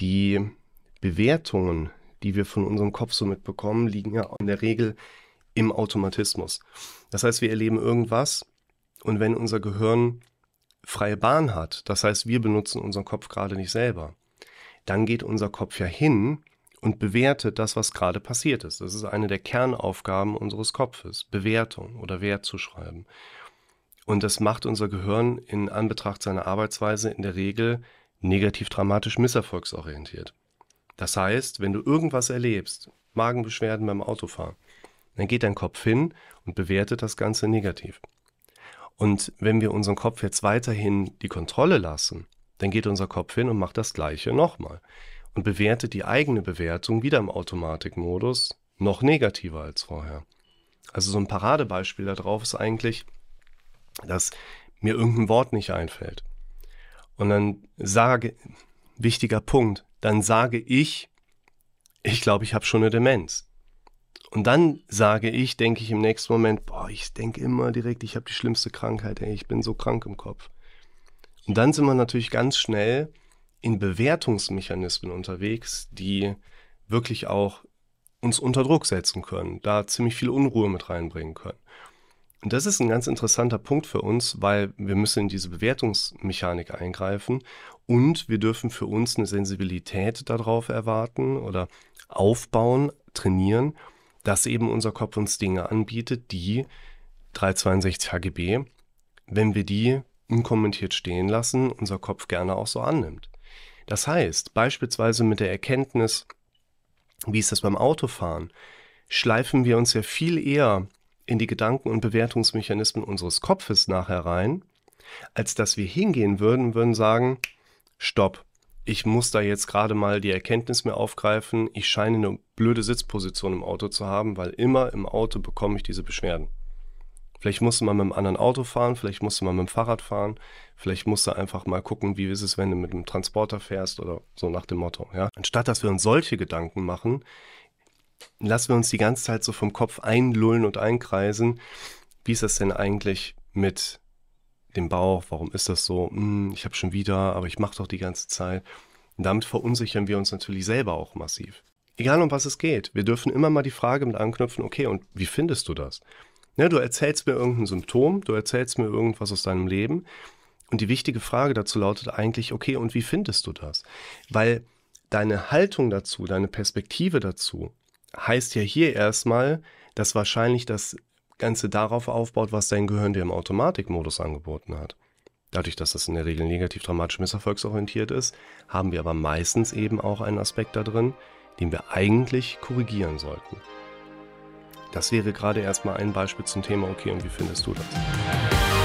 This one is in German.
Die Bewertungen, die wir von unserem Kopf so mitbekommen, liegen ja in der Regel im Automatismus. Das heißt, wir erleben irgendwas und wenn unser Gehirn freie Bahn hat, das heißt, wir benutzen unseren Kopf gerade nicht selber, dann geht unser Kopf ja hin und bewertet das, was gerade passiert ist. Das ist eine der Kernaufgaben unseres Kopfes, Bewertung oder Wert zu schreiben. Und das macht unser Gehirn in Anbetracht seiner Arbeitsweise in der Regel negativ dramatisch misserfolgsorientiert. Das heißt, wenn du irgendwas erlebst, Magenbeschwerden beim Autofahren, dann geht dein Kopf hin und bewertet das Ganze negativ. Und wenn wir unseren Kopf jetzt weiterhin die Kontrolle lassen, dann geht unser Kopf hin und macht das Gleiche nochmal und bewertet die eigene Bewertung wieder im Automatikmodus noch negativer als vorher. Also so ein Paradebeispiel darauf ist eigentlich, dass mir irgendein Wort nicht einfällt. Und dann sage, wichtiger Punkt, dann sage ich, ich glaube, ich habe schon eine Demenz. Und dann sage ich, denke ich im nächsten Moment, boah, ich denke immer direkt, ich habe die schlimmste Krankheit, ey, ich bin so krank im Kopf. Und dann sind wir natürlich ganz schnell in Bewertungsmechanismen unterwegs, die wirklich auch uns unter Druck setzen können, da ziemlich viel Unruhe mit reinbringen können. Und das ist ein ganz interessanter Punkt für uns, weil wir müssen in diese Bewertungsmechanik eingreifen und wir dürfen für uns eine Sensibilität darauf erwarten oder aufbauen, trainieren, dass eben unser Kopf uns Dinge anbietet, die 362 HGB, wenn wir die unkommentiert stehen lassen, unser Kopf gerne auch so annimmt. Das heißt, beispielsweise mit der Erkenntnis, wie ist das beim Autofahren, schleifen wir uns ja viel eher in die Gedanken- und Bewertungsmechanismen unseres Kopfes nachher rein, als dass wir hingehen würden, würden sagen, stopp, ich muss da jetzt gerade mal die Erkenntnis mehr aufgreifen, ich scheine eine blöde Sitzposition im Auto zu haben, weil immer im Auto bekomme ich diese Beschwerden. Vielleicht musst du mal mit einem anderen Auto fahren, vielleicht musst du mal mit dem Fahrrad fahren, vielleicht musst du einfach mal gucken, wie ist es, wenn du mit einem Transporter fährst oder so nach dem Motto. Ja? Anstatt dass wir uns solche Gedanken machen, lassen wir uns die ganze Zeit so vom Kopf einlullen und einkreisen. Wie ist das denn eigentlich mit dem Bauch? Warum ist das so? Hm, ich habe schon wieder, aber ich mache doch die ganze Zeit. Und damit verunsichern wir uns natürlich selber auch massiv. Egal um was es geht, wir dürfen immer mal die Frage mit anknüpfen, okay, und wie findest du das? Ne, du erzählst mir irgendein Symptom, du erzählst mir irgendwas aus deinem Leben. Und die wichtige Frage dazu lautet eigentlich, okay, und wie findest du das? Weil deine Haltung dazu, deine Perspektive dazu, heißt ja hier erstmal, dass wahrscheinlich das Ganze darauf aufbaut, was dein Gehirn dir im Automatikmodus angeboten hat. Dadurch, dass das in der Regel negativ dramatisch misserfolgsorientiert ist, haben wir aber meistens eben auch einen Aspekt da drin, den wir eigentlich korrigieren sollten. Das wäre gerade erstmal ein Beispiel zum Thema, okay, und wie findest du das?